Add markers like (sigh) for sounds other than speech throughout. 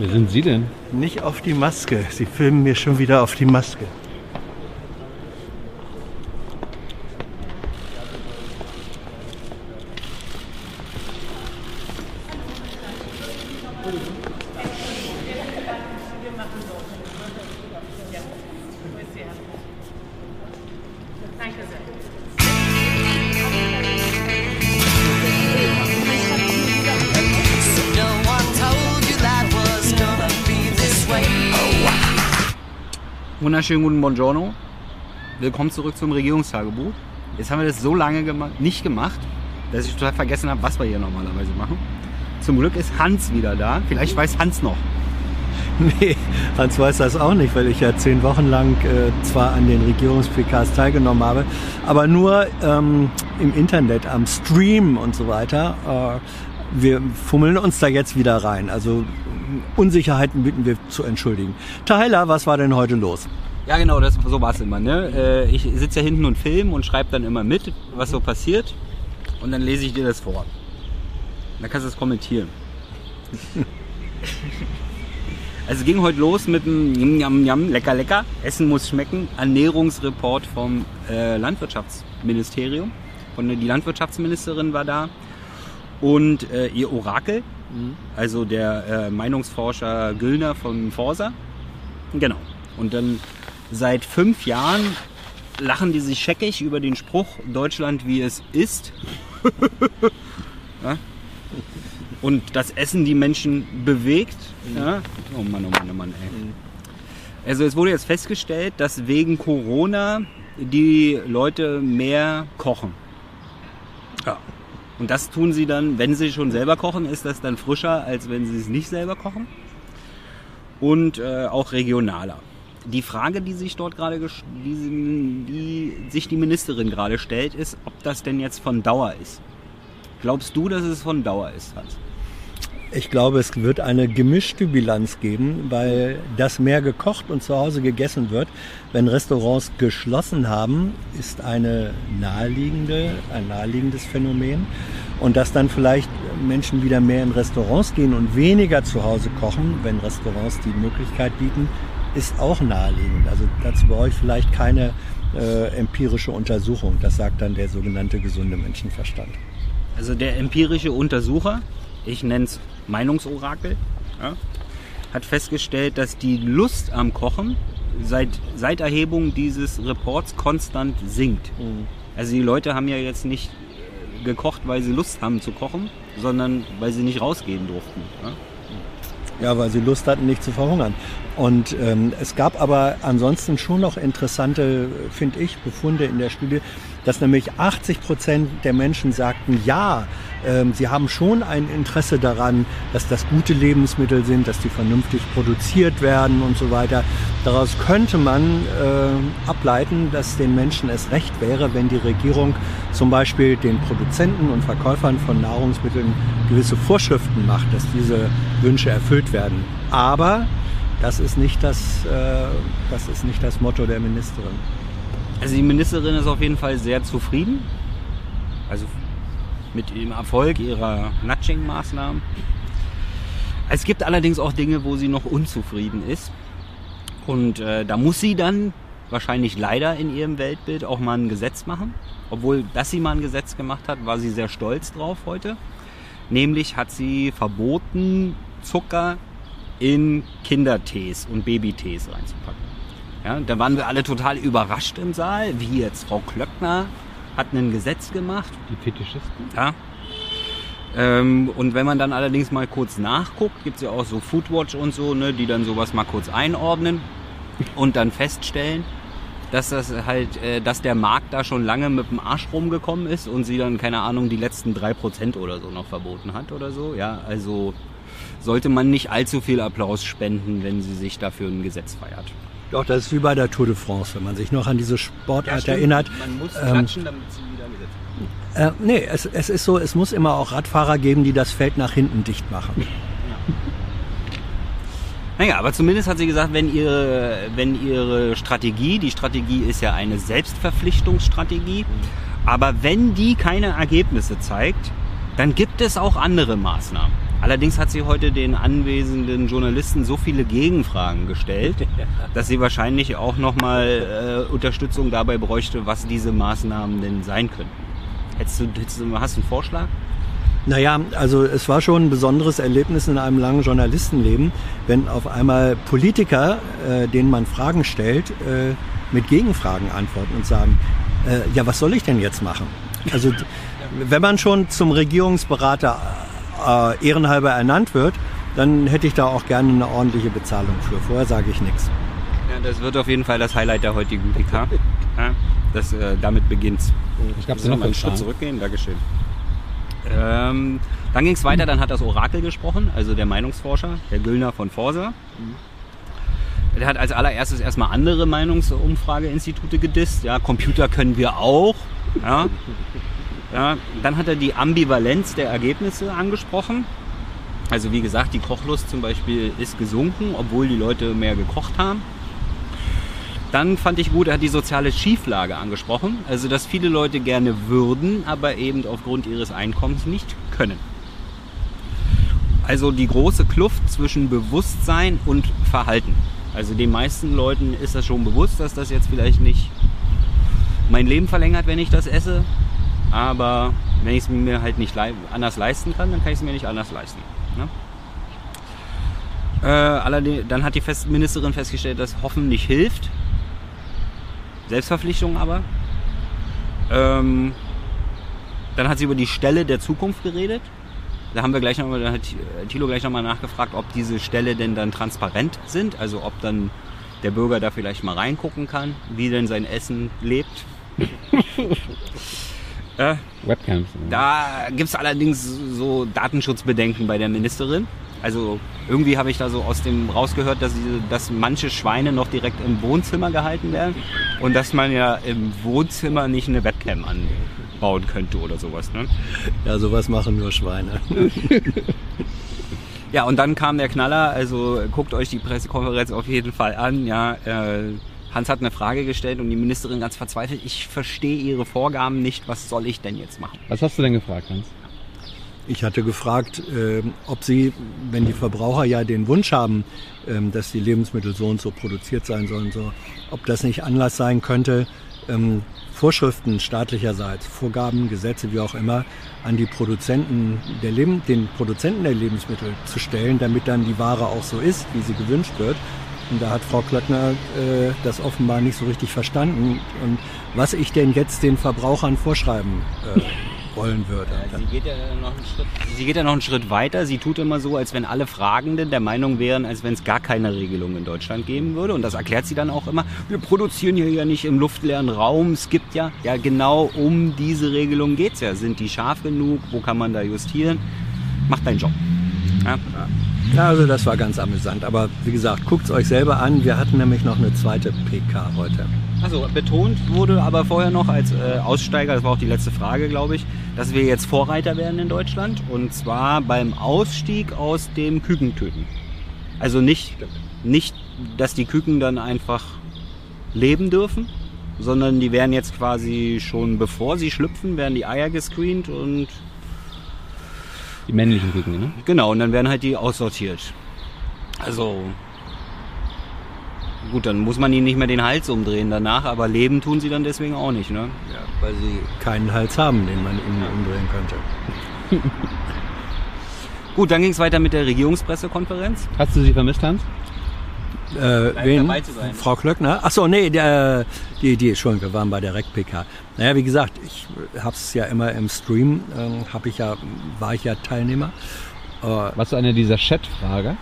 Wer sind Sie denn? Nicht auf die Maske. Sie filmen mir schon wieder auf die Maske. Wunderschönen guten Buongiorno. Willkommen zurück zum Regierungstagebuch. Jetzt haben wir das so lange gema nicht gemacht, dass ich total vergessen habe, was wir hier normalerweise machen. Zum Glück ist Hans wieder da. Vielleicht weiß Hans noch. (laughs) Nee, Hans weiß das auch nicht, weil ich ja zehn Wochen lang äh, zwar an den Regierungs-PKs teilgenommen habe, aber nur ähm, im Internet, am Stream und so weiter. Äh, wir fummeln uns da jetzt wieder rein. Also Unsicherheiten bitten wir zu entschuldigen. Tyler, was war denn heute los? Ja, genau, das, so war es immer. Ne? Äh, Ich sitze ja hinten und film und schreibe dann immer mit, was so passiert. Und dann lese ich dir das vor. Dann kannst du es kommentieren. (laughs) Also ging heute los mit dem Yum, Yum, Yum, lecker, lecker. Essen muss schmecken. Ernährungsreport vom äh, Landwirtschaftsministerium. Von, die Landwirtschaftsministerin war da. Und äh, ihr Orakel, also der äh, Meinungsforscher Güllner von Forsa. Genau. Und dann seit fünf Jahren lachen die sich scheckig über den Spruch Deutschland wie es ist. (laughs) ja? Und das Essen die Menschen bewegt. Ja? Oh Mann, oh Mann, oh Mann, ey. Also es wurde jetzt festgestellt, dass wegen Corona die Leute mehr kochen. Ja. Und das tun sie dann, wenn sie schon selber kochen, ist das dann frischer, als wenn sie es nicht selber kochen. Und äh, auch regionaler. Die Frage, die sich dort gerade, die, die sich die Ministerin gerade stellt, ist, ob das denn jetzt von Dauer ist. Glaubst du, dass es von Dauer ist, Hans? Ich glaube, es wird eine gemischte Bilanz geben, weil das mehr gekocht und zu Hause gegessen wird, wenn Restaurants geschlossen haben, ist eine naheliegende, ein naheliegendes Phänomen. Und dass dann vielleicht Menschen wieder mehr in Restaurants gehen und weniger zu Hause kochen, wenn Restaurants die Möglichkeit bieten, ist auch naheliegend. Also dazu brauche ich vielleicht keine äh, empirische Untersuchung. Das sagt dann der sogenannte gesunde Menschenverstand. Also der empirische Untersucher, ich nenne es Meinungsorakel, ja, hat festgestellt, dass die Lust am Kochen seit, seit Erhebung dieses Reports konstant sinkt. Also die Leute haben ja jetzt nicht äh, gekocht, weil sie Lust haben zu kochen, sondern weil sie nicht rausgehen durften. Ja? Ja, weil sie Lust hatten, nicht zu verhungern. Und ähm, es gab aber ansonsten schon noch interessante, finde ich, Befunde in der Studie, dass nämlich 80 Prozent der Menschen sagten, ja, sie haben schon ein Interesse daran, dass das gute Lebensmittel sind, dass die vernünftig produziert werden und so weiter. Daraus könnte man äh, ableiten, dass den Menschen es recht wäre, wenn die Regierung zum Beispiel den Produzenten und Verkäufern von Nahrungsmitteln gewisse Vorschriften macht, dass diese Wünsche erfüllt werden. Aber das ist nicht das, äh, das ist nicht das Motto der Ministerin. Also die Ministerin ist auf jeden Fall sehr zufrieden. Also mit dem Erfolg ihrer Nudging-Maßnahmen. Es gibt allerdings auch Dinge, wo sie noch unzufrieden ist. Und äh, da muss sie dann wahrscheinlich leider in ihrem Weltbild auch mal ein Gesetz machen. Obwohl, dass sie mal ein Gesetz gemacht hat, war sie sehr stolz drauf heute. Nämlich hat sie verboten, Zucker in Kindertees und Babytees reinzupacken. Ja, da waren wir alle total überrascht im Saal, wie jetzt Frau Klöckner hat ein Gesetz gemacht. Die Fetischisten? Ja. Ähm, und wenn man dann allerdings mal kurz nachguckt, gibt es ja auch so Foodwatch und so, ne, die dann sowas mal kurz einordnen und dann feststellen, dass das halt, äh, dass der Markt da schon lange mit dem Arsch rumgekommen ist und sie dann, keine Ahnung, die letzten drei Prozent oder so noch verboten hat oder so. Ja, also sollte man nicht allzu viel Applaus spenden, wenn sie sich dafür ein Gesetz feiert. Doch, das ist wie bei der Tour de France, wenn man sich noch an diese Sportart erinnert. Man muss Ähm, klatschen, damit sie wieder Gesetz Äh, nee, es, es ist so, es muss immer auch Radfahrer geben, die das Feld nach hinten dicht machen. Naja, aber zumindest hat sie gesagt, wenn ihre, wenn ihre Strategie, die Strategie ist ja eine Selbstverpflichtungsstrategie, aber wenn die keine Ergebnisse zeigt, dann gibt es auch andere Maßnahmen. Allerdings hat sie heute den anwesenden Journalisten so viele Gegenfragen gestellt, (laughs) dass sie wahrscheinlich auch nochmal äh, Unterstützung dabei bräuchte, was diese Maßnahmen denn sein könnten. Hättest du, hättest du, hast du einen Vorschlag? Naja, also es war schon ein besonderes Erlebnis in einem langen Journalistenleben, wenn auf einmal Politiker, äh, denen man Fragen stellt, äh, mit Gegenfragen antworten und sagen, äh, ja, was soll ich denn jetzt machen? Also wenn man schon zum Regierungsberater äh, ehrenhalber ernannt wird, dann hätte ich da auch gerne eine ordentliche Bezahlung für. Vorher sage ich nichts. Ja, das wird auf jeden Fall das Highlight der heutigen PK. Ja, das, äh, damit beginnt's. Sollen denn wir noch einen Schritt zurückgehen? Dankeschön. Ähm, dann ging es weiter, dann hat das Orakel gesprochen, also der Meinungsforscher, der Güllner von Forsa. Der hat als allererstes erstmal andere Meinungsumfrageinstitute gedisst. Ja, Computer können wir auch. Ja. Ja, dann hat er die Ambivalenz der Ergebnisse angesprochen. Also wie gesagt, die Kochlust zum Beispiel ist gesunken, obwohl die Leute mehr gekocht haben. Dann fand ich gut, er hat die soziale Schieflage angesprochen. Also, dass viele Leute gerne würden, aber eben aufgrund ihres Einkommens nicht können. Also die große Kluft zwischen Bewusstsein und Verhalten. Also den meisten Leuten ist das schon bewusst, dass das jetzt vielleicht nicht mein Leben verlängert, wenn ich das esse. Aber wenn ich es mir halt nicht lei- anders leisten kann, dann kann ich es mir nicht anders leisten. Ne? Äh, allerdings, dann hat die Fest Ministerin festgestellt, dass Hoffen nicht hilft. Selbstverpflichtung aber. Ähm, dann hat sie über die Stelle der Zukunft geredet. Da haben wir gleich nochmal, da hat äh, Thilo gleich nochmal nachgefragt, ob diese Stelle denn dann transparent sind, also ob dann der Bürger da vielleicht mal reingucken kann, wie denn sein Essen lebt. (laughs) äh, Webcams. da gibt es allerdings so Datenschutzbedenken bei der Ministerin. Also irgendwie habe ich da so aus dem rausgehört, dass, dass manche Schweine noch direkt im Wohnzimmer gehalten werden und dass man ja im Wohnzimmer nicht eine Webcam anbauen könnte oder sowas. Ne? Ja, sowas machen nur Schweine. (laughs) Ja, und dann kam der Knaller, also guckt euch die Pressekonferenz auf jeden Fall an. Ja, äh, Hans hat eine Frage gestellt und die Ministerin ganz verzweifelt, ich verstehe Ihre Vorgaben nicht, was soll ich denn jetzt machen? Was hast du denn gefragt, Hans? Ich hatte gefragt, ähm, ob Sie, wenn die Verbraucher ja den Wunsch haben, ähm, dass die Lebensmittel so und so produziert sein sollen, so, ob das nicht Anlass sein könnte, ähm, Vorschriften staatlicherseits, Vorgaben, Gesetze, wie auch immer, an die Produzenten der Leben, den Produzenten der Lebensmittel zu stellen, damit dann die Ware auch so ist, wie sie gewünscht wird. Und da hat Frau Klöckner äh, das offenbar nicht so richtig verstanden. Und was ich denn jetzt den Verbrauchern vorschreiben äh, wollen würde. Sie geht, ja noch einen Schritt, sie geht ja noch einen Schritt weiter. Sie tut immer so, als wenn alle Fragenden der Meinung wären, als wenn es gar keine Regelung in Deutschland geben würde. Und das erklärt sie dann auch immer. Wir produzieren hier ja nicht im luftleeren Raum. Es gibt ja, ja genau um diese Regelung geht's ja. Sind die scharf genug? Wo kann man da justieren? Macht deinen Job. Ja. Ja, also das war ganz amüsant. Aber wie gesagt, guckt's euch selber an. Wir hatten nämlich noch eine zweite PK heute. Also betont wurde aber vorher noch als äh, Aussteiger, das war auch die letzte Frage, glaube ich, dass wir jetzt Vorreiter werden in Deutschland und zwar beim Ausstieg aus dem Kükentöten. Also nicht, nicht, dass die Küken dann einfach leben dürfen, sondern die werden jetzt quasi schon bevor sie schlüpfen, werden die Eier gescreent und Die männlichen Küken, ne? genau, und dann werden halt die aussortiert. Also gut, dann muss man ihnen nicht mehr den Hals umdrehen danach, aber leben tun sie dann deswegen auch nicht, ne? Ja, weil sie keinen Hals haben, den man ihnen umdrehen könnte. (laughs) Gut, dann ging es weiter mit der Regierungspressekonferenz. Hast du sie vermisst, Hans? Äh, wen? Frau Klöckner? Ach so, nee, der, die, die, Entschuldigung, wir waren bei der REC-PK. Naja, wie gesagt, ich hab's ja immer im Stream, ähm, hab ich ja, war ich ja Teilnehmer. Äh, Warst du einer dieser Chat-Frager?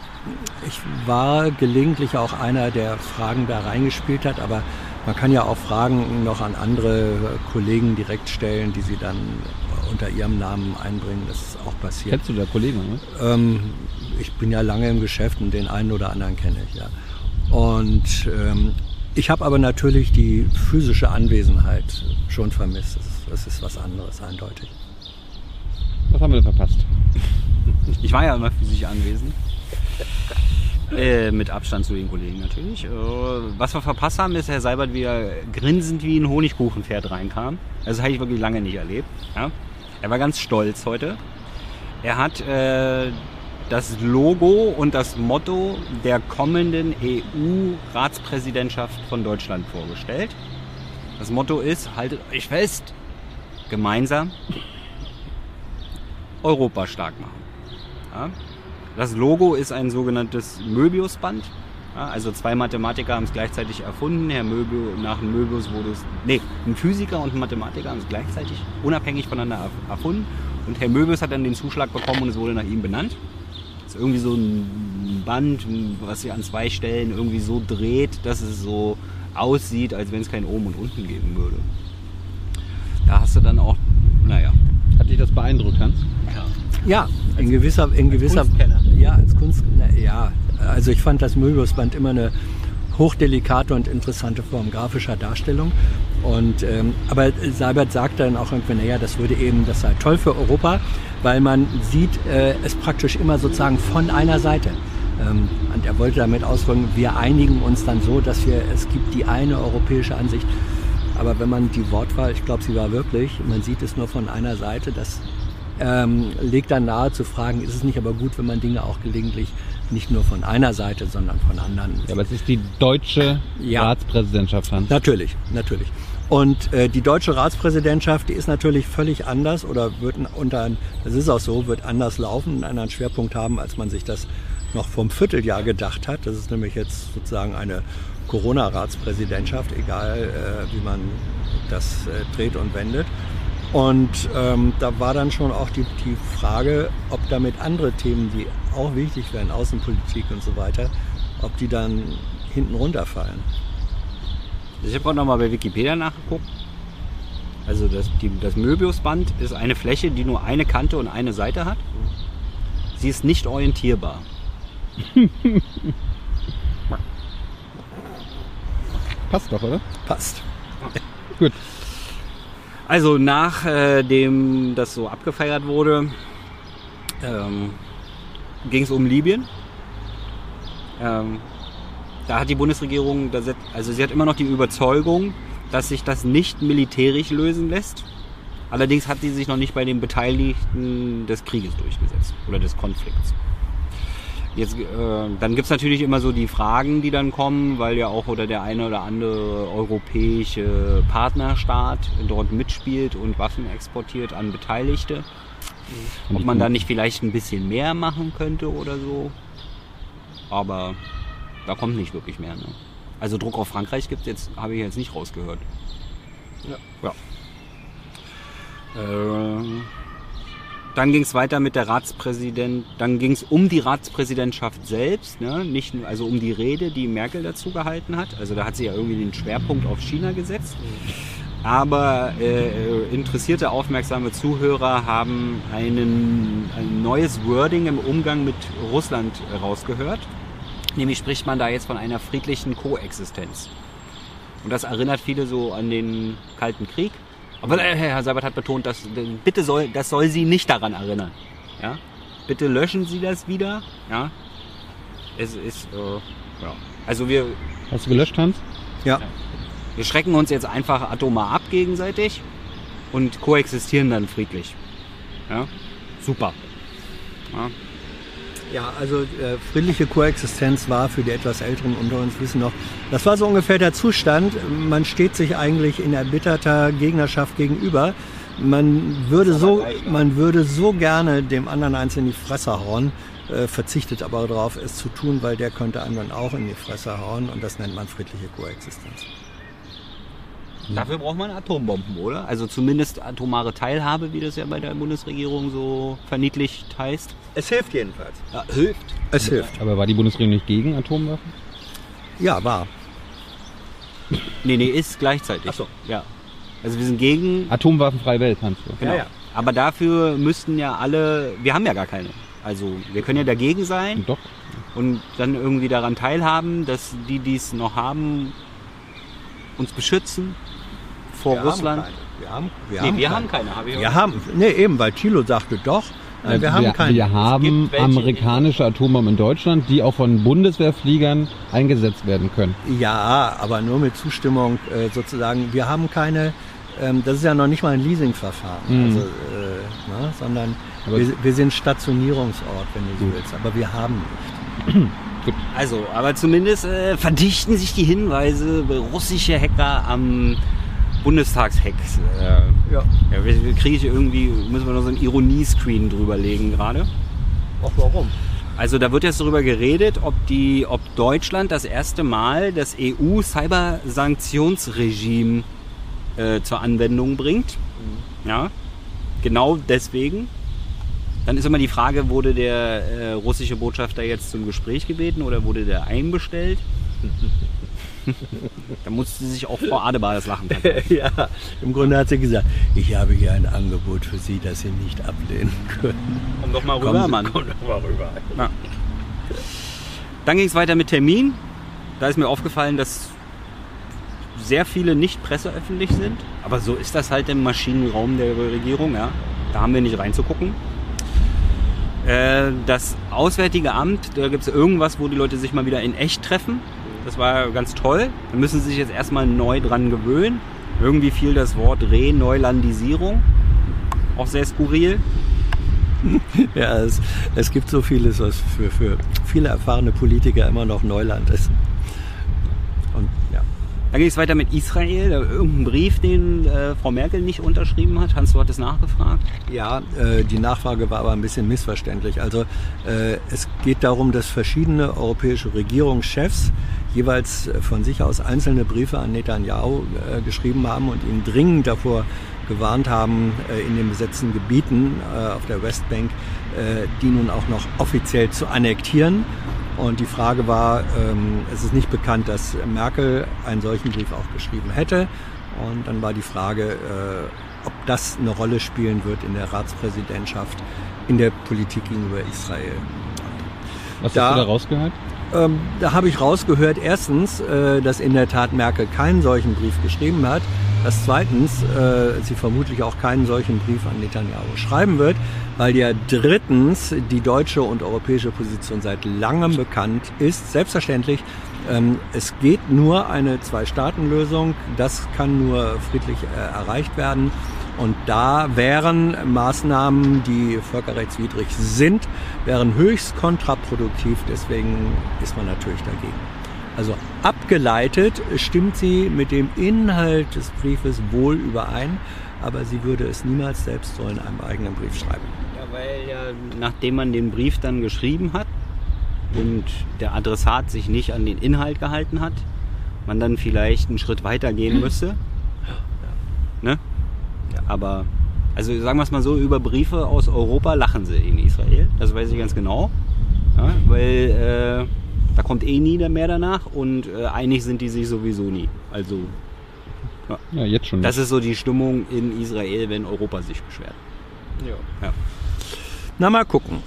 Ich war gelegentlich auch einer, der Fragen da reingespielt hat, aber man kann ja auch Fragen noch an andere Kollegen direkt stellen, die sie dann unter ihrem Namen einbringen. Das ist auch passiert. Kennst du da Kollegen, oder? Ähm, ich bin ja lange im Geschäft und den einen oder anderen kenne ich, ja. Und ähm, ich habe aber natürlich die physische Anwesenheit schon vermisst. Das ist, das ist was anderes, eindeutig. Was haben wir denn verpasst? (laughs) Ich war ja immer physisch anwesend. (laughs) Äh, mit Abstand zu den Kollegen natürlich. Äh, was wir verpasst haben, ist Herr Seibert wieder grinsend wie ein Honigkuchenpferd reinkam. Also das habe ich wirklich lange nicht erlebt. Ja? Er war ganz stolz heute. Er hat äh, das Logo und das Motto der kommenden EU-Ratspräsidentschaft von Deutschland vorgestellt. Das Motto ist, haltet euch fest, gemeinsam Europa stark machen. Ja? Das Logo ist ein sogenanntes Möbiusband. Ja, also zwei Mathematiker haben es gleichzeitig erfunden. Herr Möbius, nach dem Möbius wurde es, nee, ein Physiker und ein Mathematiker haben es gleichzeitig unabhängig voneinander erf- erfunden. Und Herr Möbius hat dann den Zuschlag bekommen und es wurde nach ihm benannt. Irgendwie so ein Band, was sich an zwei Stellen irgendwie so dreht, dass es so aussieht, als wenn es kein Oben und Unten geben würde. Da hast du dann auch, naja, Hat dich das beeindruckt, Hans? Ja, in gewisser, in gewisser, Kunstkenner. ja, als Kunst, na, ja, also ich fand das Möbiusband immer eine hochdelikate und interessante Form grafischer Darstellung. Und, ähm, aber Seibert sagt dann auch irgendwie, naja, das würde eben, das sei toll für Europa, weil man sieht äh, es praktisch immer sozusagen von einer Seite. Ähm, und er wollte damit ausdrücken, wir einigen uns dann so, dass wir, es gibt die eine europäische Ansicht. Aber wenn man die Wortwahl, ich glaube, sie war wirklich, man sieht es nur von einer Seite, das ähm, legt dann nahe zu fragen, ist es nicht aber gut, wenn man Dinge auch gelegentlich nicht nur von einer Seite, sondern von anderen. Ja, aber es ist die deutsche Ja. Ratspräsidentschaft, Hans. Natürlich, natürlich. Und äh, die deutsche Ratspräsidentschaft, die ist natürlich völlig anders oder wird unter, das ist auch so, wird anders laufen, einen anderen Schwerpunkt haben, als man sich das noch vom Vierteljahr gedacht hat. Das ist nämlich jetzt sozusagen eine Corona-Ratspräsidentschaft, egal äh, wie man das äh, dreht und wendet. Und ähm, da war dann schon auch die, die Frage, ob damit andere Themen, die auch wichtig wären, Außenpolitik und so weiter, ob die dann hinten runterfallen. Ich habe gerade nochmal bei Wikipedia nachgeguckt. Also das, die, das Möbiusband ist eine Fläche, die nur eine Kante und eine Seite hat. Sie ist nicht orientierbar. (laughs) Passt doch, oder? Passt. Gut. Also nachdem das so abgefeiert wurde, ähm, ging es um Libyen. Ähm, da hat die Bundesregierung, also sie hat immer noch die Überzeugung, dass sich das nicht militärisch lösen lässt. Allerdings hat sie sich noch nicht bei den Beteiligten des Krieges durchgesetzt oder des Konflikts. Jetzt, äh, dann gibt's natürlich immer so die Fragen, die dann kommen, weil ja auch oder der eine oder andere europäische Partnerstaat dort mitspielt und Waffen exportiert an Beteiligte. Ob man da nicht vielleicht ein bisschen mehr machen könnte oder so. Aber da kommt nicht wirklich mehr. Ne? Also Druck auf Frankreich gibt's jetzt, habe ich jetzt nicht rausgehört. Ja. Äh, dann ging es weiter mit der Ratspräsident, dann ging es um die Ratspräsidentschaft selbst, ne? nicht nur- also um die Rede, die Merkel dazu gehalten hat. Also da hat sie ja irgendwie den Schwerpunkt auf China gesetzt. Aber äh, interessierte, aufmerksame Zuhörer haben einen, ein neues Wording im Umgang mit Russland äh, rausgehört. Nämlich spricht man da jetzt von einer friedlichen Koexistenz. Und das erinnert viele so an den Kalten Krieg. Aber äh, Herr Seibert hat betont, dass äh, bitte soll, das soll Sie nicht daran erinnern. Ja? Bitte löschen Sie das wieder. Ja? Es ist, äh, ja. Also wir, Hast du gelöscht, Hans? Ja. Wir schrecken uns jetzt einfach atomar ab gegenseitig und koexistieren dann friedlich. Ja? Super. Ja? Ja, also äh, friedliche Koexistenz war für die etwas Älteren unter uns wissen noch, das war so ungefähr der Zustand. Man steht sich eigentlich in erbitterter Gegnerschaft gegenüber. Man würde so, man würde so gerne dem anderen eins in die Fresse hauen, äh, verzichtet aber darauf, es zu tun, weil der könnte einem dann auch in die Fresse hauen und das nennt man friedliche Koexistenz. Dafür braucht man Atombomben, oder? Also zumindest atomare Teilhabe, wie das ja bei der Bundesregierung so verniedlicht heißt. Es hilft jedenfalls. Ja, hilft. Es hilft. Aber war die Bundesregierung nicht gegen Atomwaffen? Ja, war. Nee, nee, ist gleichzeitig. Ach so. Ja. Also wir sind gegen. Atomwaffenfreie Welt, Hans. du. Genau. Ja, ja. Aber dafür müssten ja alle. Wir haben ja gar keine. Also wir können ja dagegen sein Und Doch. und dann irgendwie daran teilhaben, dass die, die es noch haben, uns beschützen vor Wir Russland. Haben keine. wir haben, wir nee, haben wir keine. haben keine. Hab ich Wir haben, nee, eben, weil Thilo sagte doch, nein, wir haben wir, keine. wir haben amerikanische Atombomben in Deutschland, die auch von Bundeswehrfliegern eingesetzt werden können. Ja, aber nur mit Zustimmung äh, sozusagen. Wir haben keine, ähm, das ist ja noch nicht mal ein Leasingverfahren. Mhm. Also äh, ne? sondern wir, wir sind Stationierungsort, wenn du so willst, aber wir haben nicht. (clears throat) Also, aber zumindest äh, verdichten sich die Hinweise russische Hacker am Bundestagshack. Äh, Ja. ja, kriege ich irgendwie, müssen wir noch so ein Ironiescreen drüberlegen gerade. Auch warum? Also da wird jetzt darüber geredet, ob die, ob Deutschland das erste Mal das EU-Cybersanktionsregime äh, zur Anwendung bringt. Ja, genau deswegen. Dann ist immer die Frage, wurde der äh, russische Botschafter jetzt zum Gespräch gebeten oder wurde der einbestellt? (laughs) da musste sich auch Frau Adebar das Lachen verkaufen. (laughs) ja, im Grunde hat sie gesagt, ich habe hier ein Angebot für Sie, das Sie nicht ablehnen können. Komm doch mal rüber, Sie- Mann. Komm doch mal rüber. Ja. Dann ging es weiter mit Termin. Da ist mir aufgefallen, dass sehr viele nicht presseöffentlich sind. Aber so ist das halt im Maschinenraum der Regierung. Ja. Da haben wir nicht reinzugucken. Äh, Das Auswärtige Amt, da gibt es irgendwas, wo die Leute sich mal wieder in echt treffen. Das war ganz toll. Da müssen sie sich jetzt erstmal neu dran gewöhnen. Irgendwie fiel das Wort Reneulandisierung. Auch sehr skurril. (laughs) Ja, es, es gibt so vieles, was für, für viele erfahrene Politiker immer noch Neuland ist. Und ja, Dann ging es weiter mit Israel. Irgendein Brief, den äh, Frau Merkel nicht unterschrieben hat. Hans, du hattest nachgefragt. Ja, äh, die Nachfrage war aber ein bisschen missverständlich. Also äh, es geht darum, dass verschiedene europäische Regierungschefs jeweils von sich aus einzelne Briefe an Netanyahu äh, geschrieben haben und ihn dringend davor gewarnt haben, äh, in den besetzten Gebieten äh, auf der Westbank äh, die nun auch noch offiziell zu annektieren. Und die Frage war, ähm, es ist nicht bekannt, dass Merkel einen solchen Brief auch geschrieben hätte. Und dann war die Frage, äh, ob das eine Rolle spielen wird in der Ratspräsidentschaft, in der Politik gegenüber Israel. Was Da- hast du da rausgehört? Ähm, da habe ich rausgehört, erstens, äh, dass in der Tat Merkel keinen solchen Brief geschrieben hat. Dass zweitens äh, sie vermutlich auch keinen solchen Brief an Netanyahu schreiben wird, weil ja drittens die deutsche und europäische Position seit langem bekannt ist. Selbstverständlich, ähm, es geht nur eine Zwei-Staaten-Lösung. Das kann nur friedlich äh, erreicht werden. Und da wären Maßnahmen, die völkerrechtswidrig sind, wären höchst kontraproduktiv. Deswegen ist man natürlich dagegen. Also abgeleitet stimmt sie mit dem Inhalt des Briefes wohl überein, aber sie würde es niemals selbst so in einem eigenen Brief schreiben. Ja, weil ja, nachdem man den Brief dann geschrieben hat und der Adressat sich nicht an den Inhalt gehalten hat, man dann vielleicht einen Schritt weiter gehen müsste. Aber, also sagen wir es mal so, über Briefe aus Europa lachen sie in Israel. Das weiß ich ganz genau. Ja, weil äh, da kommt eh nie mehr danach und äh, einig sind die sich sowieso nie. Also Ja, jetzt schon. das ist so die Stimmung in Israel, wenn Europa sich beschwert. Ja. Na, mal gucken.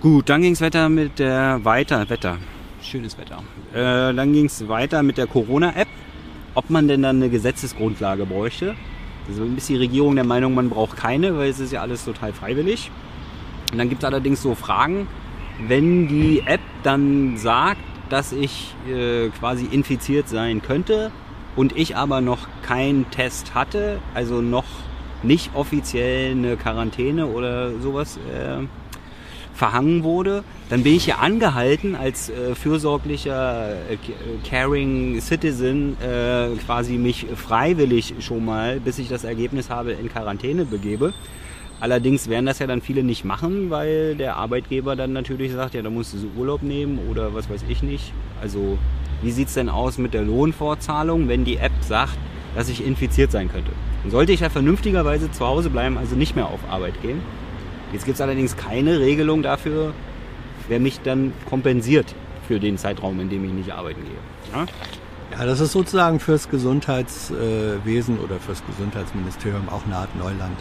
Gut, dann ging es weiter mit der weiter Wetter. Schönes Wetter. Äh, dann ging es weiter mit der Corona-App. Ob man denn dann eine Gesetzesgrundlage bräuchte. Also ist die Regierung der Meinung, man braucht keine, weil es ist ja alles total freiwillig. Und dann gibt es allerdings so Fragen, wenn die App dann sagt, dass ich äh, quasi infiziert sein könnte und ich aber noch keinen Test hatte, also noch nicht offiziell eine Quarantäne oder sowas äh, verhangen wurde, dann bin ich ja angehalten, als äh, fürsorglicher, äh, caring Citizen äh, quasi mich freiwillig schon mal, bis ich das Ergebnis habe, in Quarantäne begebe. Allerdings werden das ja dann viele nicht machen, weil der Arbeitgeber dann natürlich sagt, ja, da musst du so Urlaub nehmen oder was weiß ich nicht. Also wie sieht's denn aus mit der Lohnfortzahlung, wenn die App sagt, dass ich infiziert sein könnte? Dann sollte ich ja vernünftigerweise zu Hause bleiben, also nicht mehr auf Arbeit gehen. Jetzt gibt es allerdings keine Regelung dafür, wer mich dann kompensiert für den Zeitraum, in dem ich nicht arbeiten gehe. Ja? Ja, das ist sozusagen fürs Gesundheitswesen oder fürs Gesundheitsministerium auch eine Art Neuland.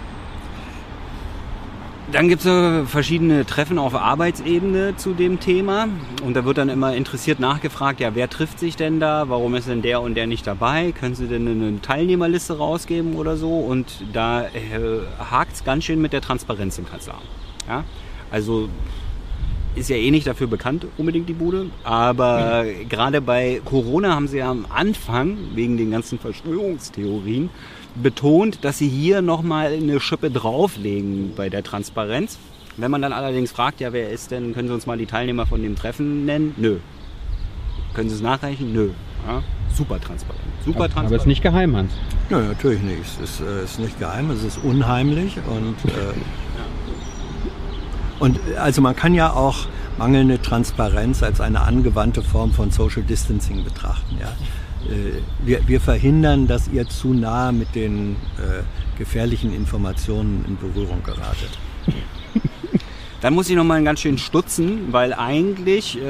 Dann gibt es verschiedene Treffen auf Arbeitsebene zu dem Thema. Und da wird dann immer interessiert nachgefragt, ja, wer trifft sich denn da? Warum ist denn der und der nicht dabei? Können Sie denn eine Teilnehmerliste rausgeben oder so? Und da äh, hakt es ganz schön mit der Transparenz im Kanzleramt. Ja? Also ist ja eh nicht dafür bekannt, unbedingt die Bude. Aber gerade bei Corona haben sie ja am Anfang, wegen den ganzen Verschwörungstheorien, betont, dass sie hier nochmal eine Schippe drauflegen bei der Transparenz. Wenn man dann allerdings fragt, ja, wer ist denn, können Sie uns mal die Teilnehmer von dem Treffen nennen? Nö. Können Sie es nachreichen? Nö. Ja, super transparent. Super Aber transparent. es ist nicht geheim, Hans. Nö, natürlich nicht. Es ist, äh, ist nicht geheim, es ist unheimlich und äh, und äh, also man kann ja auch mangelnde Transparenz als eine angewandte Form von Social Distancing betrachten. Ja. Äh, Wir, wir verhindern, dass ihr zu nah mit den äh, gefährlichen Informationen in Berührung geratet. Dann muss ich noch mal ganz schön stutzen, weil eigentlich äh,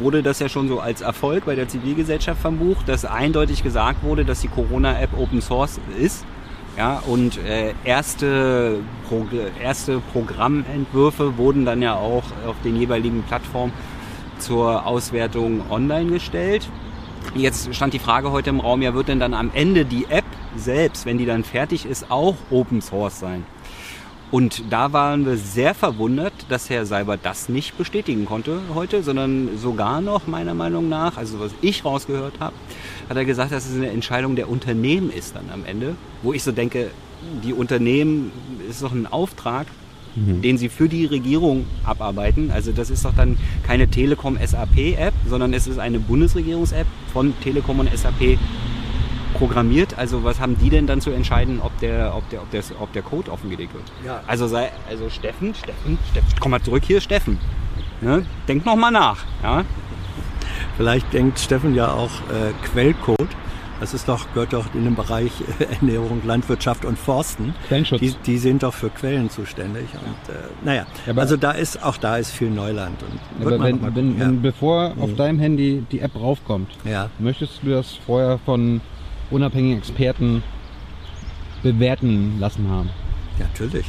wurde das ja schon so als Erfolg bei der Zivilgesellschaft verbucht, dass eindeutig gesagt wurde, dass die Corona-App Open Source ist. Ja, und äh, erste, Pro erste Programmentwürfe wurden dann ja auch auf den jeweiligen Plattformen zur Auswertung online gestellt. Jetzt stand die Frage heute im Raum, ja, wird denn dann am Ende die App selbst, wenn die dann fertig ist, auch Open Source sein? Und da waren wir sehr verwundert, dass Herr Seibert das nicht bestätigen konnte heute, sondern sogar noch meiner Meinung nach, also was ich rausgehört habe, hat er gesagt, dass es eine Entscheidung der Unternehmen ist dann am Ende. Wo ich so denke, die Unternehmen ist doch ein Auftrag, den sie für die Regierung abarbeiten. Also das ist doch dann keine Telekom SAP App, sondern es ist eine Bundesregierungs-App von Telekom und SAP programmiert. Also was haben die denn dann zu entscheiden, ob der, ob der, ob der, ob der Code offengelegt wird? Ja. Also sei, also Steffen, Steffen, Steffen, komm mal zurück hier, Steffen. Ne? Denk noch mal nach. Ja? Vielleicht denkt Steffen ja auch äh, Quellcode. Das ist doch, gehört doch in den Bereich äh, Ernährung, Landwirtschaft und Forsten. Quellenschutz. Die, die sind doch für Quellen zuständig. Und, äh, naja, Ja, aber- also da ist auch da ist viel Neuland. Und Aber wenn, gucken, wenn bevor auf deinem Handy die App raufkommt, ja. ja. möchtest du das vorher von unabhängigen Experten bewerten lassen haben? ja, natürlich.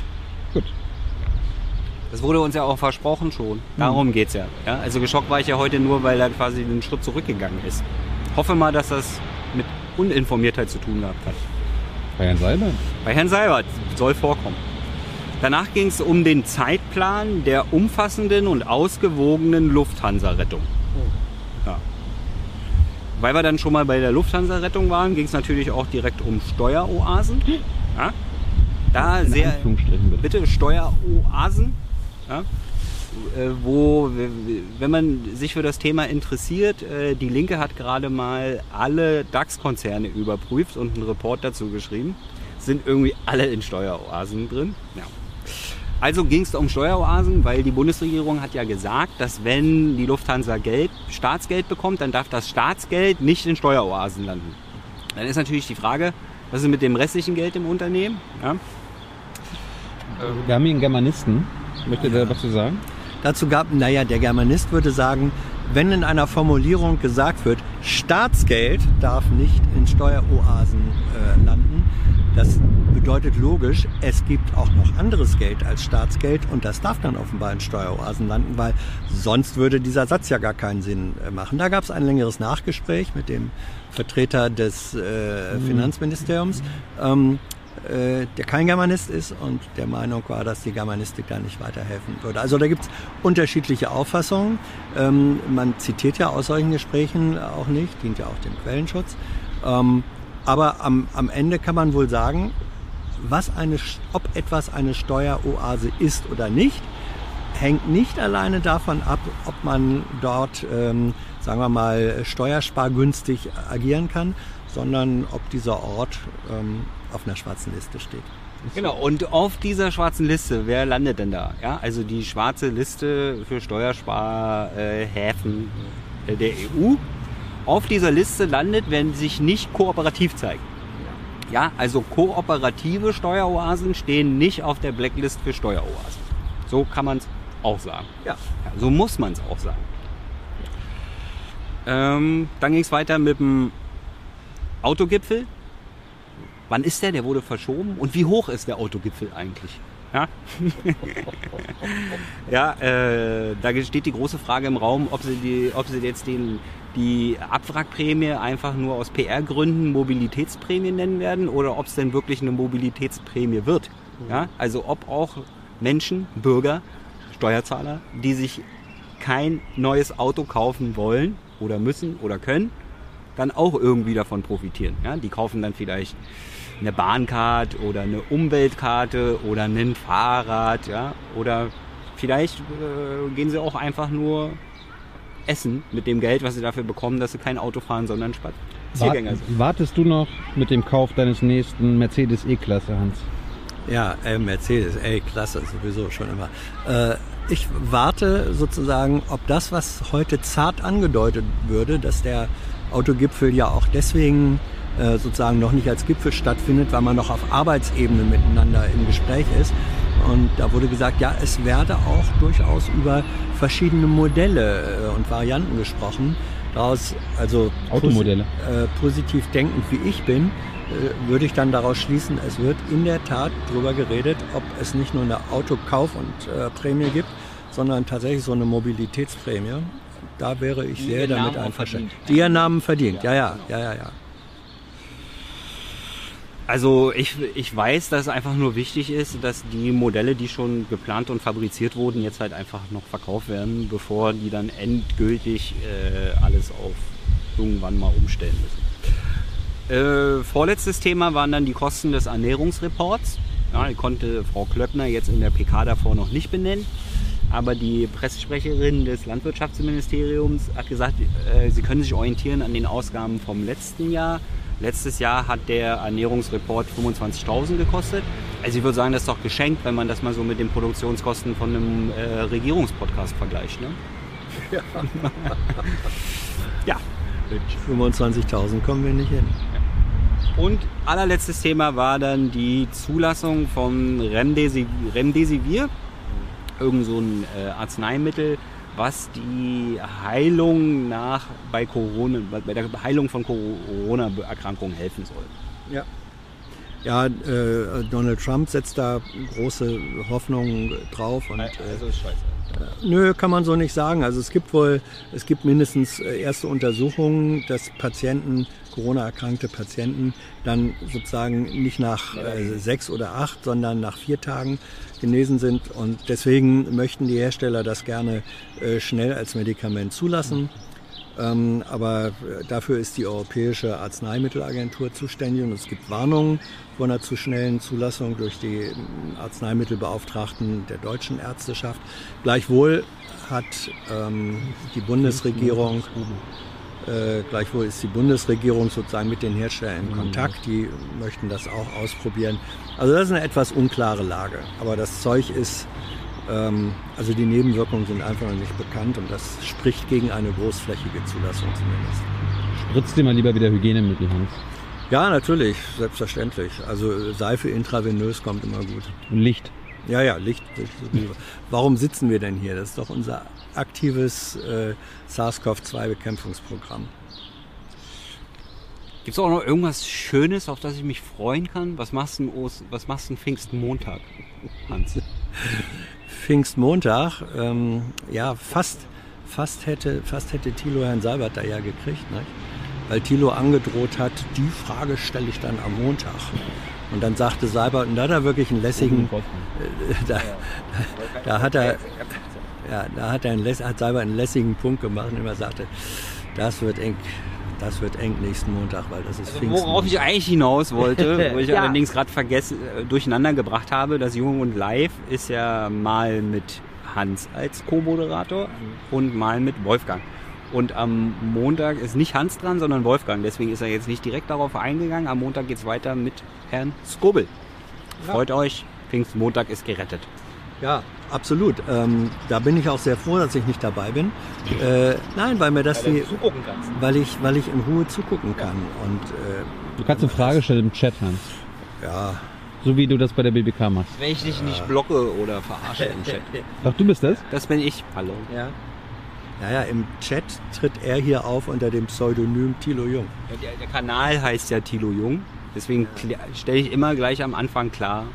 Das wurde uns ja auch versprochen schon. Darum geht's ja. ja. Also geschockt war ich ja heute nur, weil er quasi einen Schritt zurückgegangen ist. Hoffe mal, dass das mit Uninformiertheit zu tun gehabt hat. Bei Herrn Seibert? Bei Herrn Seibert soll vorkommen. Danach ging es um den Zeitplan der umfassenden und ausgewogenen Lufthansa-Rettung. Ja. Weil wir dann schon mal bei der Lufthansa-Rettung waren, ging es natürlich auch direkt um Steueroasen. Ja. Da In sehr bitte. bitte Steueroasen, ja, äh, wo, wenn man sich für das Thema interessiert, äh, die Linke hat gerade mal alle DAX-Konzerne überprüft und einen Report dazu geschrieben. Sind irgendwie alle in Steueroasen drin. Ja. Also ging es um Steueroasen, weil die Bundesregierung hat ja gesagt, dass wenn die Lufthansa Geld, Staatsgeld bekommt, dann darf das Staatsgeld nicht in Steueroasen landen. Dann ist natürlich die Frage, was ist mit dem restlichen Geld im Unternehmen? Ja? Wir haben hier einen Germanisten. Möchte der was zu sagen? Dazu gab, naja, der Germanist würde sagen, wenn in einer Formulierung gesagt wird, Staatsgeld darf nicht in Steueroasen äh, landen, das bedeutet logisch, es gibt auch noch anderes Geld als Staatsgeld und das darf dann offenbar in Steueroasen landen, weil sonst würde dieser Satz ja gar keinen Sinn äh, machen. Da gab es ein längeres Nachgespräch mit dem Vertreter des äh, Finanzministeriums. Ähm, äh, der kein Germanist ist und der Meinung war, dass die Germanistik da nicht weiterhelfen würde. Also da gibt es unterschiedliche Auffassungen. Ähm, man zitiert ja aus solchen Gesprächen auch nicht, dient ja auch dem Quellenschutz. Ähm, aber am, am Ende kann man wohl sagen, was eine, ob etwas eine Steueroase ist oder nicht, hängt nicht alleine davon ab, ob man dort, ähm, sagen wir mal, steuerspargünstig agieren kann, sondern ob dieser Ort ähm, auf einer schwarzen Liste steht. Genau, und auf dieser schwarzen Liste, wer landet denn da? Ja, also die schwarze Liste für Steuersparhäfen äh, der EU. Auf dieser Liste landet, wenn sich nicht kooperativ zeigen. Ja, also kooperative Steueroasen stehen nicht auf der Blacklist für Steueroasen. So kann man es auch sagen. Ja. Ja, so muss man es auch sagen. Ähm, dann ging es weiter mit dem Autogipfel. Wann ist der? Der wurde verschoben. Und wie hoch ist der Autogipfel eigentlich? Ja, (laughs) ja äh, da steht die große Frage im Raum, ob sie, die, ob sie jetzt den, die Abwrackprämie einfach nur aus PR-Gründen Mobilitätsprämie nennen werden oder ob es denn wirklich eine Mobilitätsprämie wird. Ja, also ob auch Menschen, Bürger, Steuerzahler, die sich kein neues Auto kaufen wollen oder müssen oder können, dann auch irgendwie davon profitieren. Ja? Die kaufen dann vielleicht eine Bahncard oder eine Umweltkarte oder ein Fahrrad, ja, oder vielleicht äh, gehen sie auch einfach nur essen mit dem Geld, was sie dafür bekommen, dass sie kein Auto fahren, sondern Spaziergänger Wart, sind. wartest du noch mit dem Kauf deines nächsten Mercedes E-Klasse, Hans? Ja, äh, Mercedes, ey, klasse, sowieso schon immer. Äh, ich warte sozusagen, ob das, was heute zart angedeutet würde, dass der Autogipfel ja auch deswegen äh, sozusagen noch nicht als Gipfel stattfindet, weil man noch auf Arbeitsebene miteinander im Gespräch ist. Und da wurde gesagt, ja, es werde auch durchaus über verschiedene Modelle äh, und Varianten gesprochen. Daraus, also Automodelle. posi- äh, positiv denkend wie ich bin, äh, würde ich dann daraus schließen, es wird in der Tat darüber geredet, ob es nicht nur eine Autokauf- und äh, Prämie gibt, sondern tatsächlich so eine Mobilitätsprämie. Da wäre ich Die sehr damit einverstanden. Die ihren Namen verdient, ja, ja, ja, ja, ja. Also ich, ich weiß, dass es einfach nur wichtig ist, dass die Modelle, die schon geplant und fabriziert wurden, jetzt halt einfach noch verkauft werden, bevor die dann endgültig äh, alles auf irgendwann mal umstellen müssen. Äh, vorletztes Thema waren dann die Kosten des Ernährungsreports. Ja, die konnte Frau Klöckner jetzt in der PK davor noch nicht benennen. Aber die Pressesprecherin des Landwirtschaftsministeriums hat gesagt, äh, sie können sich orientieren an den Ausgaben vom letzten Jahr. Letztes Jahr hat der Ernährungsreport 25.000 gekostet. Also ich würde sagen, das ist doch geschenkt, wenn man das mal so mit den Produktionskosten von einem äh, Regierungspodcast vergleicht. Ne? ja. (laughs) 25.000 kommen wir nicht hin. Und allerletztes Thema war dann die Zulassung von Remdesi- Remdesivir, irgend so ein äh, Arzneimittel, was die Heilung nach bei Corona, bei der Heilung von Corona-Erkrankungen helfen soll. Ja. Ja, äh, Donald Trump setzt da große Hoffnungen drauf und äh, ist scheiße. Nö, kann man so nicht sagen. Also es gibt wohl, es gibt mindestens äh, erste Untersuchungen, dass Patienten, Corona-erkrankte Patienten, dann sozusagen nicht nach äh, sechs oder acht, sondern nach vier Tagen genesen sind. Und deswegen möchten die Hersteller das gerne äh, schnell als Medikament zulassen. Ähm, aber äh, dafür ist die Europäische Arzneimittelagentur zuständig und es gibt Warnungen vor einer zu schnellen Zulassung durch die ähm, Arzneimittelbeauftragten der deutschen Ärzteschaft. Gleichwohl hat ähm, die Bundesregierung, äh, gleichwohl ist die Bundesregierung sozusagen mit den Herstellern in Kontakt. Die möchten das auch ausprobieren. Also das ist eine etwas unklare Lage. Aber das Zeug ist ähm, also die Nebenwirkungen sind einfach noch nicht bekannt und das spricht gegen eine großflächige Zulassung zumindest. Spritzt dir mal lieber wieder Hygienemittel, Hans. Ja, natürlich, selbstverständlich. Also Seife intravenös kommt immer gut. Und Licht. Ja, ja, Licht. Warum sitzen wir denn hier? Das ist doch unser aktives äh, SARS-CoV-2-Bekämpfungsprogramm. Gibt es auch noch irgendwas Schönes, auf das ich mich freuen kann? Was machst du was machst du Pfingstmontag, Hans? (laughs) Pfingstmontag, ähm, ja, fast, fast, hätte, fast hätte Thilo Herrn Seibert da ja gekriegt, nicht? weil Thilo angedroht hat, die Frage stelle ich dann am Montag. Und dann sagte Seibert, und (laughs) da hat er wirklich einen lässigen, äh, da, da hat er, ja, da hat er einen, hat Seibert einen lässigen Punkt gemacht und immer sagte, das wird eng, das wird eng nächsten Montag, weil das ist Pfingsten. Also Worauf ich eigentlich hinaus wollte, (laughs) wo ich allerdings gerade vergessen, äh, durcheinander gebracht habe, das Jung und Live ist ja mal mit Hans als Co-Moderator und mal mit Wolfgang. Und am Montag ist nicht Hans dran, sondern Wolfgang. Deswegen ist er jetzt nicht direkt darauf eingegangen. Am Montag geht's weiter mit Herrn Skobel. Freut euch, Pfingstmontag ist gerettet. Ja, absolut. Ähm, da bin ich auch sehr froh, dass ich nicht dabei bin. Äh, nein, weil mir das die, zugucken kannst. weil ich, weil ich in Ruhe zugucken kann. Und äh, Du kannst eine Frage stellen im Chat, Hans. ja, So wie du das bei der BBK machst. Wenn ich dich nicht blocke oder verarsche im Chat. (laughs) Ach, du bist das? Das bin ich. Hallo. ja. Ja, ja, im Chat tritt er hier auf unter dem Pseudonym Thilo Jung. Ja, Der, der Kanal heißt ja Tilo Jung. Deswegen stelle ich immer gleich am Anfang klar.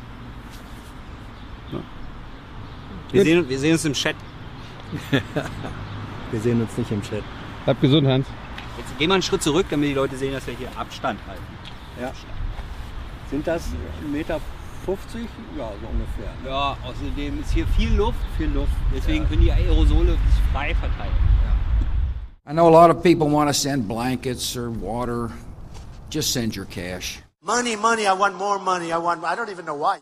Ja. Wir, sehen, wir sehen uns im Chat. Wir sehen uns nicht im Chat. Bleib gesund, Hans. Jetzt gehen wir einen Schritt zurück, damit die Leute sehen, dass wir hier Abstand halten. Ja. Sind das 1,50 Meter 50? Ja, so ungefähr. Ja, außerdem ist hier viel Luft, viel Luft. Deswegen können die Aerosole frei verteilen. I know a lot of people want to send blankets or water. Just send your cash. Money, money, I want more money. I want, I don't even know why.